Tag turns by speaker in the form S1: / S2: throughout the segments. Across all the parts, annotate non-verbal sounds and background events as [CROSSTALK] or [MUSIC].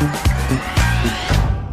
S1: Thank you.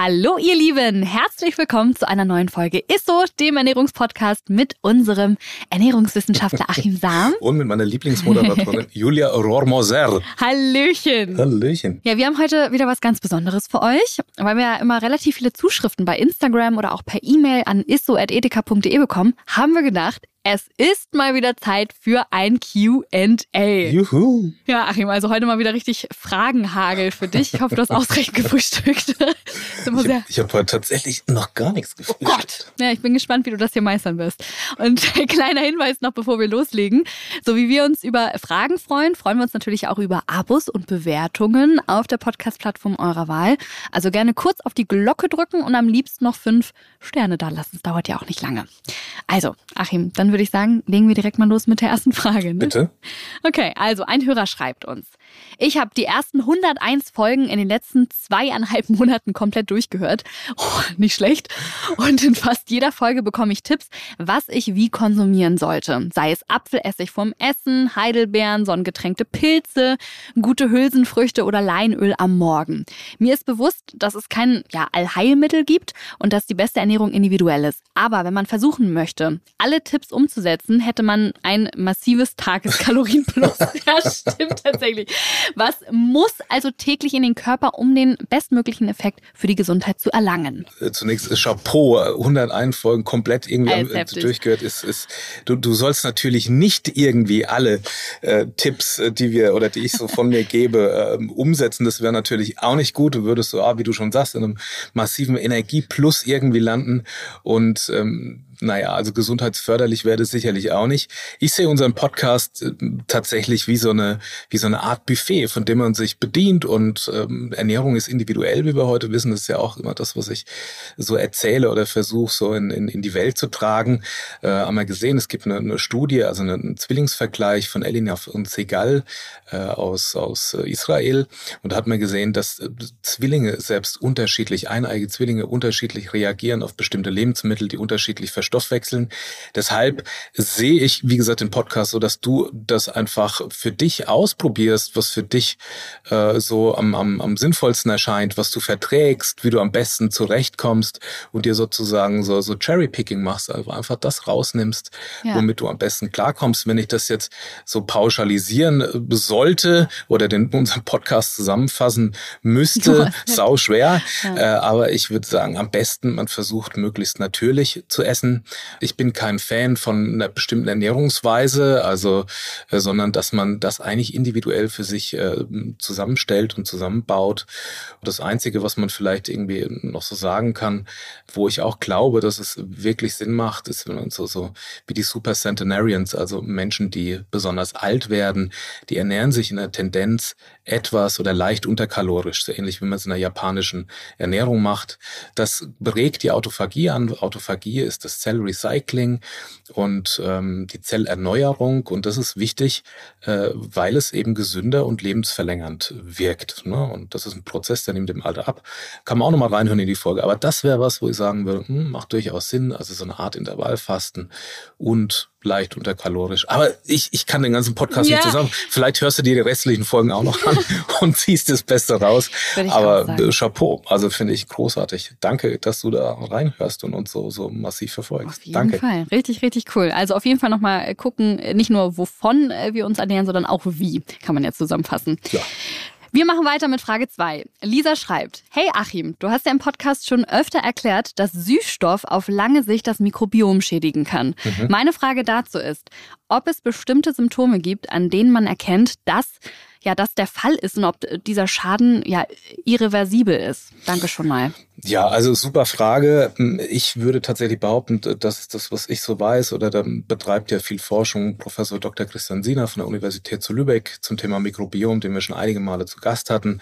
S2: Hallo ihr Lieben, herzlich willkommen zu einer neuen Folge ISSO, dem Ernährungspodcast mit unserem Ernährungswissenschaftler [LAUGHS] Achim Sam.
S1: Und mit meiner Lieblingsmoderatorin [LAUGHS] Julia Rohrmoser.
S2: Hallöchen.
S1: Hallöchen.
S2: Ja, wir haben heute wieder was ganz Besonderes für euch, weil wir ja immer relativ viele Zuschriften bei Instagram oder auch per E-Mail an isso.edeka.de bekommen, haben wir gedacht, es ist mal wieder Zeit für ein QA.
S1: Juhu.
S2: Ja, Achim, also heute mal wieder richtig Fragenhagel für dich. Ich hoffe, du hast ausreichend gefrühstückt. [LAUGHS]
S1: ich habe hab heute tatsächlich noch gar nichts gefrühstückt.
S2: Oh Gott. Ja, ich bin gespannt, wie du das hier meistern wirst. Und [LAUGHS] kleiner Hinweis noch, bevor wir loslegen. So wie wir uns über Fragen freuen, freuen wir uns natürlich auch über Abos und Bewertungen auf der Podcast-Plattform eurer Wahl. Also gerne kurz auf die Glocke drücken und am liebsten noch fünf Sterne da lassen. Das dauert ja auch nicht lange. Also, Achim, dann würde würde ich sagen, legen wir direkt mal los mit der ersten Frage. Ne?
S1: Bitte.
S2: Okay, also ein Hörer schreibt uns. Ich habe die ersten 101 Folgen in den letzten zweieinhalb [LAUGHS] Monaten komplett durchgehört. Oh, nicht schlecht. Und in fast jeder Folge bekomme ich Tipps, was ich wie konsumieren sollte. Sei es Apfelessig vom Essen, Heidelbeeren, sonnengetränkte Pilze, gute Hülsenfrüchte oder Leinöl am Morgen. Mir ist bewusst, dass es kein ja, Allheilmittel gibt und dass die beste Ernährung individuell ist. Aber wenn man versuchen möchte, alle Tipps umzusetzen, hätte man ein massives Tageskalorienplus. [LAUGHS] ja, stimmt tatsächlich. Was muss also täglich in den Körper, um den bestmöglichen Effekt für die Gesundheit zu erlangen?
S1: Äh, zunächst ist Chapeau, 101 Folgen komplett irgendwie
S2: Alles
S1: durchgehört. Ist, ist, du, du sollst natürlich nicht irgendwie alle äh, Tipps, äh, die wir oder die ich so von mir [LAUGHS] gebe, äh, umsetzen. Das wäre natürlich auch nicht gut. Du würdest so, ah, wie du schon sagst, in einem massiven Energieplus irgendwie landen und ähm, naja, also gesundheitsförderlich wäre das sicherlich auch nicht. Ich sehe unseren Podcast äh, tatsächlich wie so eine, wie so eine Art Buffet, von dem man sich bedient und ähm, Ernährung ist individuell, wie wir heute wissen. Das ist ja auch immer das, was ich so erzähle oder versuche so in, in, in die Welt zu tragen. Äh, haben wir gesehen, es gibt eine, eine Studie, also einen Zwillingsvergleich von Elinaf und Segal äh, aus, aus äh, Israel. Und da hat man gesehen, dass äh, Zwillinge selbst unterschiedlich, eineige Zwillinge unterschiedlich reagieren auf bestimmte Lebensmittel, die unterschiedlich verstoffwechseln. Deshalb sehe ich, wie gesagt, den Podcast so, dass du das einfach für dich ausprobierst, was für dich äh, so am, am, am sinnvollsten erscheint, was du verträgst, wie du am besten zurechtkommst und dir sozusagen so, so Cherry-Picking machst, also einfach das rausnimmst, ja. womit du am besten klarkommst. Wenn ich das jetzt so pauschalisieren äh, sollte oder den unseren Podcast zusammenfassen müsste, sau schwer. Ja. Äh, aber ich würde sagen, am besten man versucht möglichst natürlich zu essen ich bin kein Fan von einer bestimmten Ernährungsweise, also, äh, sondern dass man das eigentlich individuell für sich äh, zusammenstellt und zusammenbaut. Das Einzige, was man vielleicht irgendwie noch so sagen kann, wo ich auch glaube, dass es wirklich Sinn macht, ist, wenn man so, so wie die Super Centenarians, also Menschen, die besonders alt werden, die ernähren sich in der Tendenz etwas oder leicht unterkalorisch, so ähnlich wie man es in der japanischen Ernährung macht. Das regt die Autophagie an. Autophagie ist das Zellrecycling und ähm, die Zellerneuerung. Und das ist wichtig, äh, weil es eben gesünder und lebensverlängernd wirkt. Ne? Und das ist ein Prozess, der nimmt im Alter ab. Kann man auch nochmal reinhören in die Folge. Aber das wäre was, wo ich sagen würde, hm, macht durchaus Sinn. Also so eine Art Intervallfasten und leicht unterkalorisch. Aber ich, ich kann den ganzen Podcast ja. nicht zusammen. Vielleicht hörst du dir die restlichen Folgen auch noch an [LAUGHS] und ziehst das Beste raus. Aber Chapeau, also finde ich großartig. Danke, dass du da reinhörst und uns so, so massiv verfolgst.
S2: Auf jeden
S1: Danke.
S2: Fall. Richtig, richtig cool. Also auf jeden Fall nochmal gucken, nicht nur wovon wir uns ernähren, sondern auch wie, kann man jetzt zusammenfassen. Ja. Wir machen weiter mit Frage 2. Lisa schreibt: Hey Achim, du hast ja im Podcast schon öfter erklärt, dass Süßstoff auf lange Sicht das Mikrobiom schädigen kann. Mhm. Meine Frage dazu ist, ob es bestimmte Symptome gibt, an denen man erkennt, dass ja das der Fall ist und ob dieser Schaden ja irreversibel ist. Danke schon mal.
S1: Ja, also super Frage. Ich würde tatsächlich behaupten, das ist das, was ich so weiß, oder da betreibt ja viel Forschung Professor Dr. Christian Siener von der Universität zu Lübeck zum Thema Mikrobiom, den wir schon einige Male zu Gast hatten,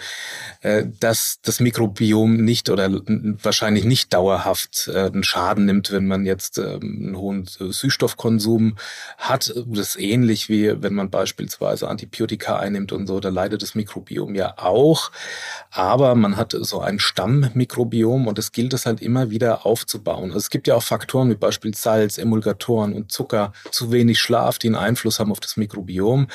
S1: äh, dass das Mikrobiom nicht oder wahrscheinlich nicht dauerhaft äh, einen Schaden nimmt, wenn man jetzt ähm, einen hohen Süßstoffkonsum hat. Das ist ähnlich wie wenn man beispielsweise Antibiotika einnimmt und so, da leidet das Mikrobiom ja auch. Aber man hat so ein Stammmikrobiom und es gilt es halt immer wieder aufzubauen. Also es gibt ja auch Faktoren wie Beispiel Salz, Emulgatoren und Zucker, zu wenig Schlaf, die einen Einfluss haben auf das Mikrobiom.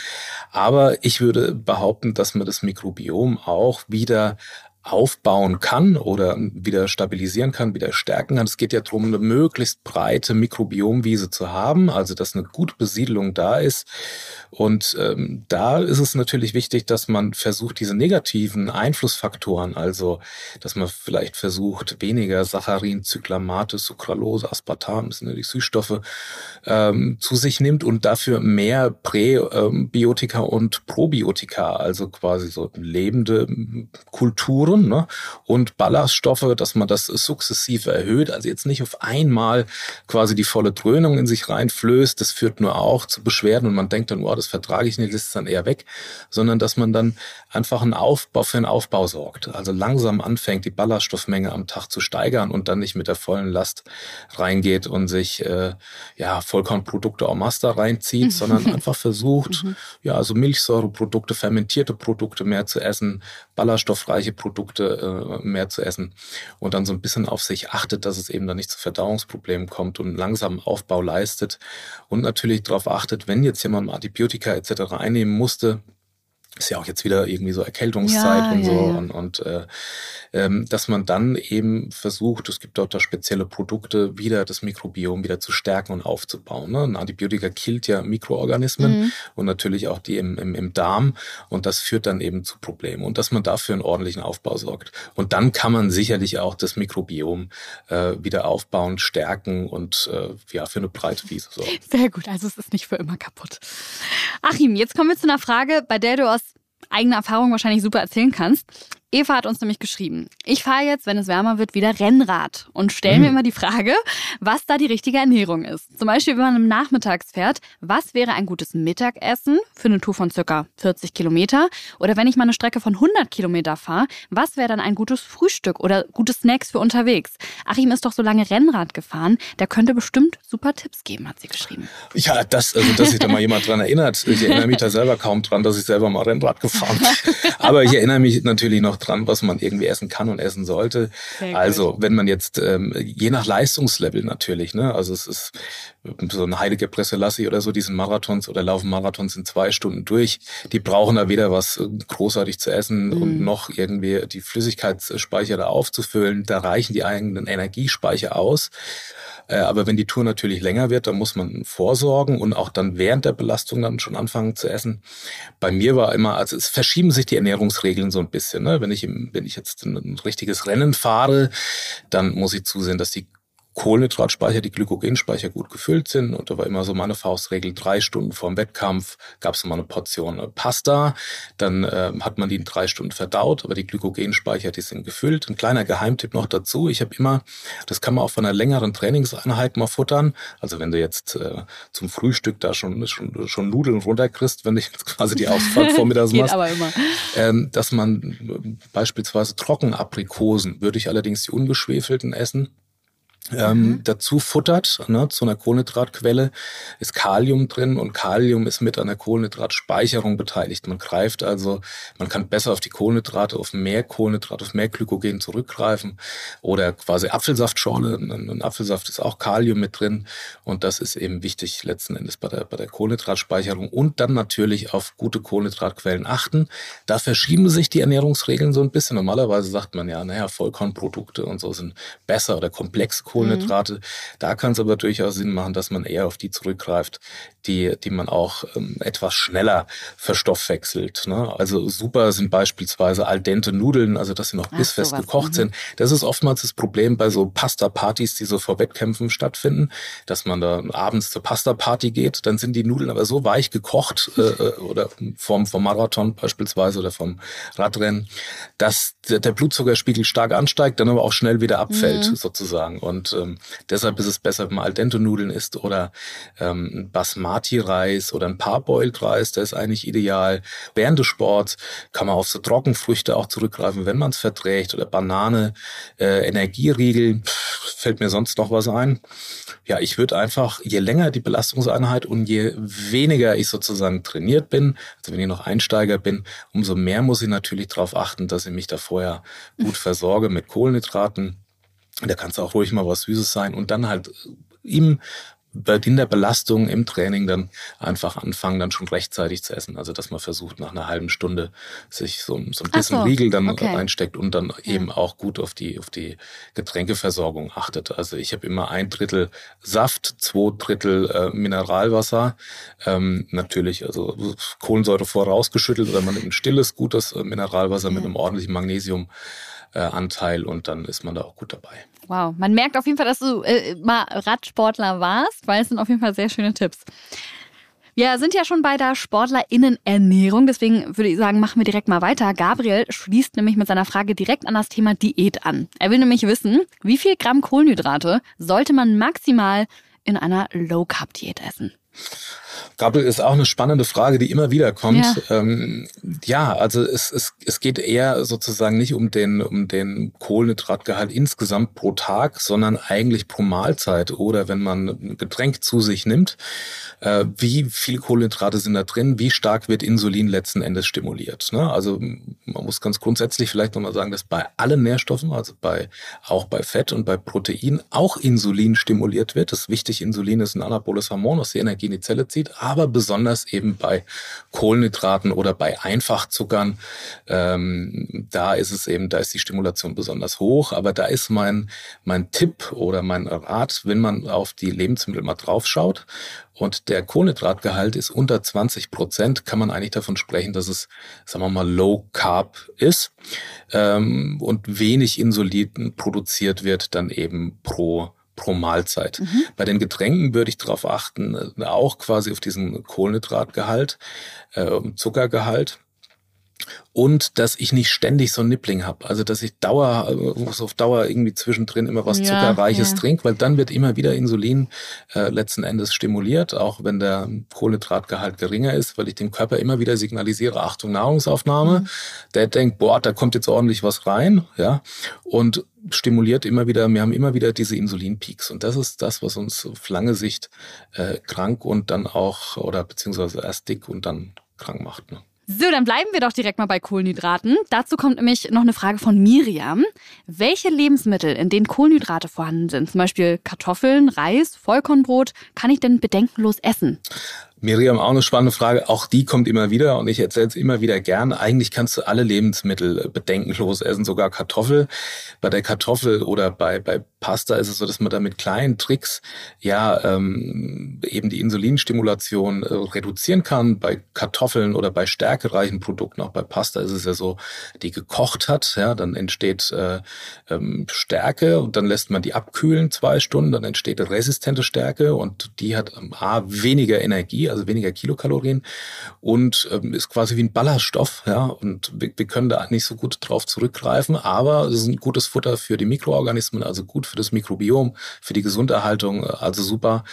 S1: Aber ich würde behaupten, dass man das Mikrobiom auch wieder aufbauen kann oder wieder stabilisieren kann, wieder stärken kann. Es geht ja darum, eine möglichst breite Mikrobiomwiese zu haben, also dass eine gute Besiedelung da ist. Und ähm, da ist es natürlich wichtig, dass man versucht, diese negativen Einflussfaktoren, also dass man vielleicht versucht, weniger Saccharin, Zyclamate, Sucralose, Aspartam, das sind ja die Süßstoffe, ähm, zu sich nimmt und dafür mehr Präbiotika und Probiotika, also quasi so lebende Kulturen Spuren ne? und Ballaststoffe, dass man das sukzessive erhöht. Also jetzt nicht auf einmal quasi die volle Dröhnung in sich reinflößt. Das führt nur auch zu Beschwerden und man denkt dann, oh, das vertrage ich nicht, das ist dann eher weg, sondern dass man dann einfach einen Aufbau für einen Aufbau sorgt. Also langsam anfängt, die Ballaststoffmenge am Tag zu steigern und dann nicht mit der vollen Last reingeht und sich äh, ja Vollkornprodukte au Master reinzieht, sondern [LAUGHS] einfach versucht, mhm. ja, also Milchsäureprodukte, fermentierte Produkte mehr zu essen, ballaststoffreiche Produkte äh, mehr zu essen und dann so ein bisschen auf sich achtet, dass es eben dann nicht zu Verdauungsproblemen kommt und langsam Aufbau leistet und natürlich darauf achtet, wenn jetzt jemand Antibiotika etc. einnehmen musste, ist ja auch jetzt wieder irgendwie so Erkältungszeit ja, und so ja, ja. und, und äh, ähm, dass man dann eben versucht, es gibt dort da spezielle Produkte, wieder das Mikrobiom wieder zu stärken und aufzubauen. Ne? Ein Antibiotika killt ja Mikroorganismen mhm. und natürlich auch die im, im, im Darm und das führt dann eben zu Problemen und dass man dafür einen ordentlichen Aufbau sorgt. Und dann kann man sicherlich auch das Mikrobiom äh, wieder aufbauen, stärken und äh, ja für eine breite Wiese sorgen.
S2: Sehr gut, also es ist nicht für immer kaputt. Achim, jetzt kommen wir zu einer Frage, bei der du aus eigener Erfahrung wahrscheinlich super erzählen kannst. Eva hat uns nämlich geschrieben, ich fahre jetzt, wenn es wärmer wird, wieder Rennrad und stelle mhm. mir immer die Frage, was da die richtige Ernährung ist. Zum Beispiel, wenn man im Nachmittags fährt, was wäre ein gutes Mittagessen für eine Tour von circa 40 Kilometer? Oder wenn ich mal eine Strecke von 100 Kilometer fahre, was wäre dann ein gutes Frühstück oder gute Snacks für unterwegs? Achim ist doch so lange Rennrad gefahren, der könnte bestimmt super Tipps geben, hat sie geschrieben.
S1: Ja, das, also, dass sich da mal jemand dran erinnert. Ich erinnere mich da selber kaum dran, dass ich selber mal Rennrad gefahren bin. [LAUGHS] Aber ich erinnere mich natürlich noch dran, was man irgendwie essen kann und essen sollte. also wenn man jetzt, ähm, je nach Leistungslevel natürlich, ne, also es ist so ein Heidegger Presselassi oder so, diesen Marathons oder laufen Marathons in zwei Stunden durch. Die brauchen da weder was äh, großartig zu essen mhm. und noch irgendwie die Flüssigkeitsspeicher da aufzufüllen. Da reichen die eigenen Energiespeicher aus. Äh, aber wenn die Tour natürlich länger wird, dann muss man vorsorgen und auch dann während der Belastung dann schon anfangen zu essen. Bei mir war immer, also es verschieben sich die Ernährungsregeln so ein bisschen. Ne? Wenn ich im, wenn ich jetzt ein richtiges Rennen fahre, dann muss ich zusehen, dass die Kohlenhydratspeicher, die Glykogenspeicher gut gefüllt sind. Und da war immer so meine Faustregel, drei Stunden vor dem Wettkampf gab es immer eine Portion äh, Pasta. Dann äh, hat man die in drei Stunden verdaut, aber die Glykogenspeicher, die sind gefüllt. Ein kleiner Geheimtipp noch dazu. Ich habe immer, das kann man auch von einer längeren Trainingseinheit mal futtern. Also wenn du jetzt äh, zum Frühstück da schon, schon, schon Nudeln runterkriegst, wenn du jetzt quasi die Ausfahrt [LAUGHS] vormittags machst. aber immer. Ähm, dass man äh, beispielsweise Trockenaprikosen, würde ich allerdings die ungeschwefelten essen ähm, mhm. dazu futtert, ne, zu einer Kohlenhydratquelle, ist Kalium drin und Kalium ist mit an der Kohlenhydratspeicherung beteiligt. Man greift also, man kann besser auf die Kohlenhydrate, auf mehr Kohlenhydrate, auf mehr Glykogen zurückgreifen oder quasi Apfelsaftschorle. Ein Apfelsaft ist auch Kalium mit drin und das ist eben wichtig letzten Endes bei der, bei der Kohlenhydratspeicherung und dann natürlich auf gute Kohlenhydratquellen achten. Da verschieben sich die Ernährungsregeln so ein bisschen. Normalerweise sagt man ja, naja, Vollkornprodukte und so sind besser oder komplexe Kohlenhydrate. Mhm. Da kann es aber durchaus Sinn machen, dass man eher auf die zurückgreift, die, die man auch ähm, etwas schneller verstoffwechselt. Ne? Also super sind beispielsweise al dente Nudeln, also dass sie noch bissfest gekocht mhm. sind. Das ist oftmals das Problem bei so Pasta-Partys, die so vor Wettkämpfen stattfinden, dass man da abends zur Pasta-Party geht, dann sind die Nudeln aber so weich gekocht äh, äh oder vom, vom Marathon beispielsweise oder vom Radrennen, dass der, der Blutzuckerspiegel stark ansteigt, dann aber auch schnell wieder abfällt mhm. sozusagen. Und ähm, deshalb ist es besser, wenn man al dente Nudeln isst oder ähm, Basmati-Reis oder ein Parboiled-Reis, der ist eigentlich ideal. Während des Sports kann man auf so Trockenfrüchte auch zurückgreifen, wenn man es verträgt oder Banane, äh, Energieriegel. Pff, fällt mir sonst noch was ein? Ja, ich würde einfach, je länger die Belastungseinheit und je weniger ich sozusagen trainiert bin, also wenn ich noch Einsteiger bin, umso mehr muss ich natürlich darauf achten, dass ich mich da vorher gut [LAUGHS] versorge mit Kohlenhydraten da kann es auch ruhig mal was Süßes sein und dann halt im in der Belastung im Training dann einfach anfangen, dann schon rechtzeitig zu essen. Also dass man versucht, nach einer halben Stunde sich so, so ein bisschen so, Riegel dann okay. einsteckt und dann ja. eben auch gut auf die, auf die Getränkeversorgung achtet. Also ich habe immer ein Drittel Saft, zwei Drittel äh, Mineralwasser. Ähm, natürlich, also Kohlensäure vorausgeschüttelt oder man nimmt ein stilles, gutes Mineralwasser ja. mit einem ordentlichen Magnesium. Äh, und dann ist man da auch gut dabei.
S2: Wow, man merkt auf jeden Fall, dass du äh, mal Radsportler warst, weil es sind auf jeden Fall sehr schöne Tipps. Wir sind ja schon bei der SportlerInnen-Ernährung, deswegen würde ich sagen, machen wir direkt mal weiter. Gabriel schließt nämlich mit seiner Frage direkt an das Thema Diät an. Er will nämlich wissen, wie viel Gramm Kohlenhydrate sollte man maximal in einer Low-Carb-Diät essen?
S1: Gabriel, ist auch eine spannende Frage, die immer wieder kommt. Ja, ähm, ja also es, es, es geht eher sozusagen nicht um den, um den Kohlenhydratgehalt insgesamt pro Tag, sondern eigentlich pro Mahlzeit oder wenn man ein Getränk zu sich nimmt. Äh, wie viel Kohlenhydrate sind da drin? Wie stark wird Insulin letzten Endes stimuliert? Ne? Also man muss ganz grundsätzlich vielleicht nochmal sagen, dass bei allen Nährstoffen, also bei, auch bei Fett und bei Protein, auch Insulin stimuliert wird. Das ist wichtig, Insulin ist ein anaboles Hormon, was die Energie in die Zelle zieht aber besonders eben bei Kohlenhydraten oder bei Einfachzuckern, ähm, da ist es eben, da ist die Stimulation besonders hoch. Aber da ist mein, mein Tipp oder mein Rat, wenn man auf die Lebensmittel mal draufschaut und der Kohlenhydratgehalt ist unter 20 Prozent, kann man eigentlich davon sprechen, dass es, sagen wir mal, Low Carb ist ähm, und wenig Insulin produziert wird dann eben pro pro Mahlzeit. Mhm. Bei den Getränken würde ich darauf achten, äh, auch quasi auf diesen Kohlenhydratgehalt, äh, Zuckergehalt und dass ich nicht ständig so ein Nippling habe. Also dass ich Dauer, so auf Dauer irgendwie zwischendrin immer was ja, Zuckerreiches ja. trinke, weil dann wird immer wieder Insulin äh, letzten Endes stimuliert, auch wenn der Kohlenhydratgehalt geringer ist, weil ich dem Körper immer wieder signalisiere, Achtung, Nahrungsaufnahme. Mhm. Der denkt, boah, da kommt jetzt ordentlich was rein, ja, und stimuliert immer wieder, wir haben immer wieder diese Insulinpeaks und das ist das, was uns auf lange Sicht äh, krank und dann auch, oder beziehungsweise erst dick und dann krank macht. Ne?
S2: So, dann bleiben wir doch direkt mal bei Kohlenhydraten. Dazu kommt nämlich noch eine Frage von Miriam. Welche Lebensmittel, in denen Kohlenhydrate vorhanden sind, zum Beispiel Kartoffeln, Reis, Vollkornbrot, kann ich denn bedenkenlos essen?
S1: Miriam, auch eine spannende Frage. Auch die kommt immer wieder und ich erzähle es immer wieder gern. Eigentlich kannst du alle Lebensmittel bedenkenlos essen, sogar Kartoffel. Bei der Kartoffel oder bei, bei Pasta ist es so, dass man da mit kleinen Tricks ja ähm, eben die Insulinstimulation äh, reduzieren kann. Bei Kartoffeln oder bei stärkereichen Produkten, auch bei Pasta ist es ja so, die gekocht hat, ja, dann entsteht äh, ähm, Stärke und dann lässt man die abkühlen zwei Stunden, dann entsteht resistente Stärke und die hat ähm, A, weniger Energie, also weniger Kilokalorien und ähm, ist quasi wie ein Ballaststoff, ja, und wir, wir können da nicht so gut drauf zurückgreifen, aber es ist ein gutes Futter für die Mikroorganismen, also gut für das Mikrobiom, für die Gesunderhaltung, also super.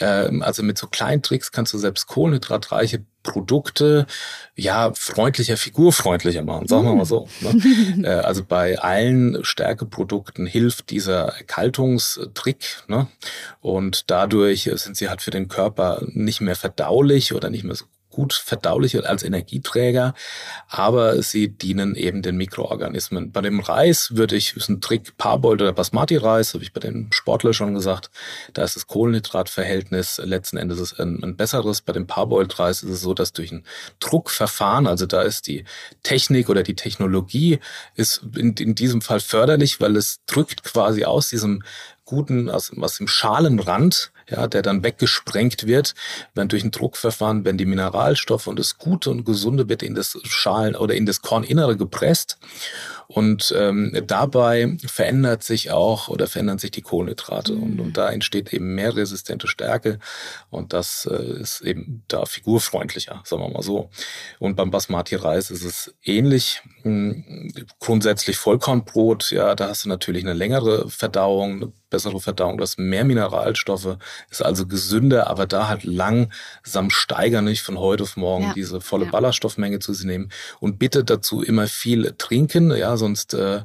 S1: Ähm, also mit so kleinen Tricks kannst du selbst kohlenhydratreiche Produkte ja freundlicher, figurfreundlicher machen, sagen wir mal so. Ne? [LAUGHS] Äh, also bei allen Stärkeprodukten hilft dieser Erkaltungstrick ne? und dadurch sind sie halt für den Körper nicht mehr verdaulich oder nicht mehr so gut verdaulich als Energieträger, aber sie dienen eben den Mikroorganismen. Bei dem Reis würde ich, ist ein Trick Parboiled oder Basmati-Reis, habe ich bei den Sportlern schon gesagt, da ist das Kohlenhydratverhältnis letzten Endes ein, ein besseres. Bei dem Parboiled-Reis ist es so, dass durch ein Druckverfahren, also da ist die Technik oder die Technologie ist in, in diesem Fall förderlich, weil es drückt quasi aus diesem guten, aus, aus dem Schalenrand ja, der dann weggesprengt wird, wenn durch ein Druckverfahren, wenn die Mineralstoffe und das Gute und Gesunde wird in das Schalen oder in das Korninnere gepresst und ähm, dabei verändert sich auch oder verändern sich die Kohlenhydrate mhm. und, und da entsteht eben mehr resistente Stärke und das äh, ist eben da figurfreundlicher, sagen wir mal so. Und beim Basmati-Reis ist es ähnlich. Hm, grundsätzlich Vollkornbrot, ja, da hast du natürlich eine längere Verdauung, eine bessere Verdauung, du hast mehr Mineralstoffe, ist also gesünder, aber da halt langsam steigern, nicht von heute auf morgen ja. diese volle ja. Ballaststoffmenge zu sich nehmen und bitte dazu immer viel trinken, ja, sonst äh,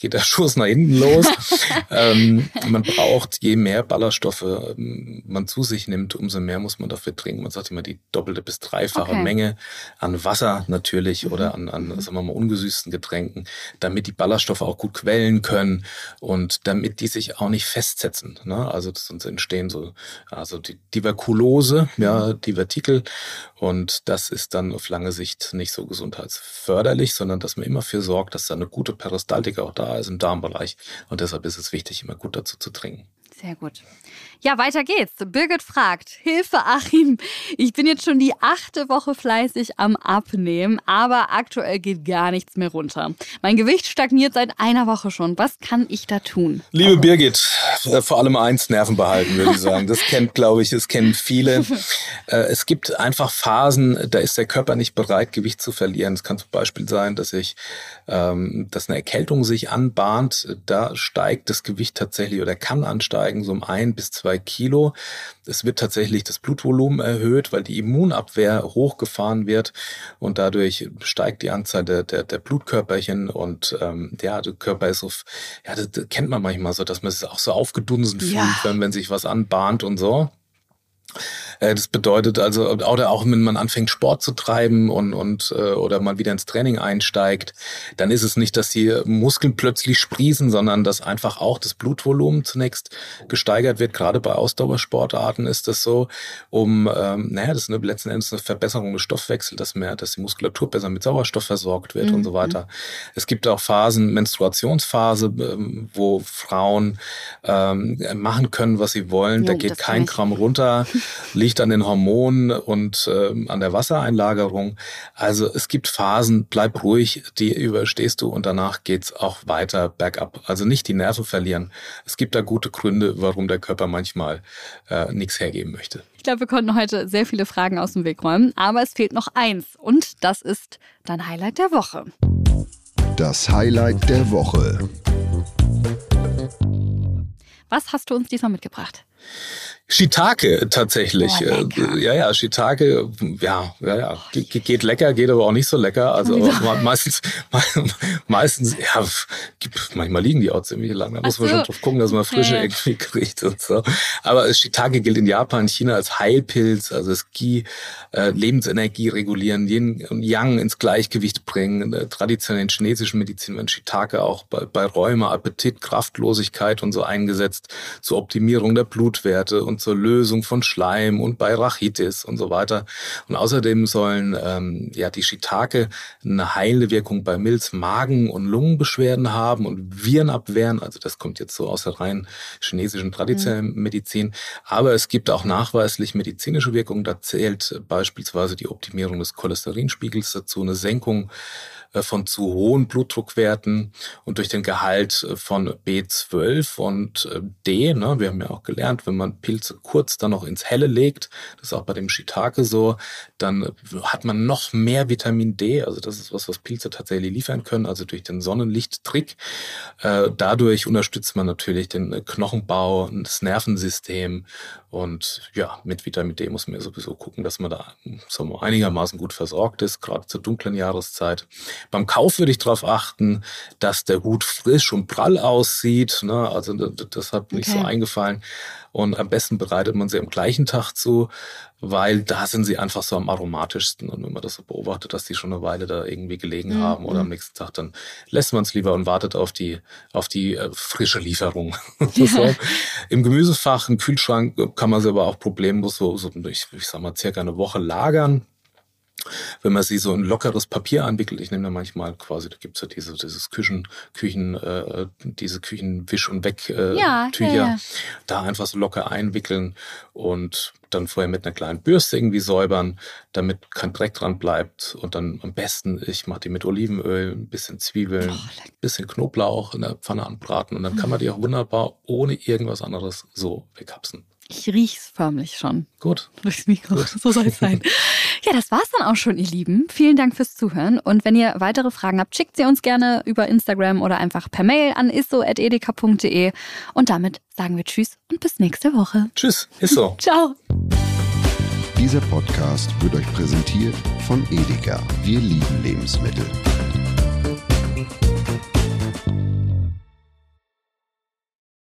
S1: geht der [LAUGHS] Schuss nach hinten los. [LAUGHS] ähm, man braucht, je mehr Ballaststoffe ähm, man zu sich nimmt, umso mehr muss man dafür trinken. Man sagt immer die doppelte bis dreifache okay. Menge an Wasser natürlich mhm. oder an, an sagen wir mal, ungesüßten Getränken, damit die Ballaststoffe auch gut quellen können und damit die sich auch nicht festsetzen. Ne? Also sonst entstehen so, also die Diverkulose, ja, mhm. Divertikel und das ist dann auf lange Sicht nicht so gesundheitsförderlich, sondern dass man immer für sorgt, dass da eine gute Peristaltik auch da ist im Darmbereich. Und deshalb ist es wichtig, immer gut dazu zu trinken.
S2: Sehr gut. Ja, weiter geht's. Birgit fragt, Hilfe Achim, ich bin jetzt schon die achte Woche fleißig am Abnehmen, aber aktuell geht gar nichts mehr runter. Mein Gewicht stagniert seit einer Woche schon. Was kann ich da tun?
S1: Liebe Birgit, äh, vor allem eins, Nerven behalten, würde ich sagen. Das kennt, glaube ich, das kennen viele. [LAUGHS] Äh, es gibt einfach Phasen, da ist der Körper nicht bereit, Gewicht zu verlieren. Es kann zum Beispiel sein, dass ich, ähm, dass eine Erkältung sich anbahnt. Da steigt das Gewicht tatsächlich oder kann ansteigen, so um ein bis zwei Kilo. Es wird tatsächlich das Blutvolumen erhöht, weil die Immunabwehr hochgefahren wird und dadurch steigt die Anzahl der, der, der Blutkörperchen und ähm, ja, der Körper ist so, ja, das, das kennt man manchmal so, dass man es auch so aufgedunsen fühlt, ja. wenn, wenn sich was anbahnt und so. Äh, das bedeutet also, oder auch wenn man anfängt Sport zu treiben und, und äh, oder mal wieder ins Training einsteigt, dann ist es nicht, dass die Muskeln plötzlich sprießen, sondern dass einfach auch das Blutvolumen zunächst gesteigert wird. Gerade bei Ausdauersportarten ist das so, um, ähm, naja, das ist eine, letzten Endes eine Verbesserung des Stoffwechsels, dass mehr, dass die Muskulatur besser mit Sauerstoff versorgt wird mhm. und so mhm. weiter. Es gibt auch Phasen, Menstruationsphase, ähm, wo Frauen ähm, machen können, was sie wollen. Jo, da geht kein Gramm runter. [LAUGHS] liegt an den Hormonen und äh, an der Wassereinlagerung. Also es gibt Phasen, bleib ruhig, die überstehst du und danach geht's auch weiter bergab. Also nicht die Nerven verlieren. Es gibt da gute Gründe, warum der Körper manchmal äh, nichts hergeben möchte.
S2: Ich glaube, wir konnten heute sehr viele Fragen aus dem Weg räumen, aber es fehlt noch eins und das ist dein Highlight der Woche.
S3: Das Highlight der Woche.
S2: Was hast du uns diesmal mitgebracht?
S1: Shiitake tatsächlich. Oh, ja, ja, Shiitake, ja, ja, ja, geht lecker, geht aber auch nicht so lecker. Also meistens, meistens, ja, manchmal liegen die auch ziemlich lang. Da muss so. man schon drauf gucken, dass man frische ja. irgendwie kriegt und so. Aber Shiitake gilt in Japan, China als Heilpilz, also es Ski, äh, Lebensenergie regulieren, Yin und Yang ins Gleichgewicht bringen. Äh, traditionell in chinesischen Medizin wird Shiitake auch bei, bei Rheuma, Appetit, Kraftlosigkeit und so eingesetzt zur Optimierung der Blutwerte und zur Lösung von Schleim und bei Rachitis und so weiter. Und außerdem sollen ähm, ja die Shiitake eine heilende Wirkung bei Milz, Magen- und Lungenbeschwerden haben und Viren abwehren. Also das kommt jetzt so aus der rein chinesischen traditionellen mhm. Medizin. Aber es gibt auch nachweislich medizinische Wirkungen. Da zählt beispielsweise die Optimierung des Cholesterinspiegels dazu, eine Senkung äh, von zu hohen Blutdruckwerten und durch den Gehalt von B12 und äh, D. Ne? Wir haben ja auch gelernt, wenn man Pilze kurz dann noch ins Helle legt, das ist auch bei dem Shiitake so, dann hat man noch mehr Vitamin D. Also das ist was, was Pilze tatsächlich liefern können, also durch den Sonnenlichttrick. Dadurch unterstützt man natürlich den Knochenbau, das Nervensystem und ja, mit Vitamin D muss man ja sowieso gucken, dass man da wir, einigermaßen gut versorgt ist, gerade zur dunklen Jahreszeit. Beim Kauf würde ich darauf achten, dass der Hut frisch und prall aussieht. Ne? Also das hat mir okay. nicht so eingefallen. Und am besten bereitet man sie am gleichen Tag zu, weil da sind sie einfach so am aromatischsten. Und wenn man das so beobachtet, dass die schon eine Weile da irgendwie gelegen mhm. haben oder am nächsten Tag, dann lässt man es lieber und wartet auf die, auf die äh, frische Lieferung. [LAUGHS] so. Im Gemüsefach, im Kühlschrank kann man sie aber auch problemlos so, so ich, ich sag mal, circa eine Woche lagern wenn man sie so in lockeres Papier anwickelt, ich nehme da manchmal quasi, da gibt's ja diese, dieses Küchen, Küchen, äh, diese Küchenwisch- und Weg-Tücher, äh, ja, ja, ja. da einfach so locker einwickeln und dann vorher mit einer kleinen Bürste irgendwie säubern, damit kein Dreck dran bleibt. Und dann am besten, ich mache die mit Olivenöl, ein bisschen Zwiebeln, ein bisschen Knoblauch in der Pfanne anbraten. Und dann kann man die auch wunderbar ohne irgendwas anderes so weghapsen.
S2: Ich riech's förmlich schon.
S1: Gut.
S2: Durchs Mikro. Gut. [LAUGHS] So soll es sein. [LAUGHS] ja, das war's dann auch schon, ihr Lieben. Vielen Dank fürs Zuhören. Und wenn ihr weitere Fragen habt, schickt sie uns gerne über Instagram oder einfach per Mail an isso.edeka.de. Und damit sagen wir Tschüss und bis nächste Woche.
S1: Tschüss, Isso. [LAUGHS]
S2: Ciao.
S3: Dieser Podcast wird euch präsentiert von Edeka. Wir lieben Lebensmittel.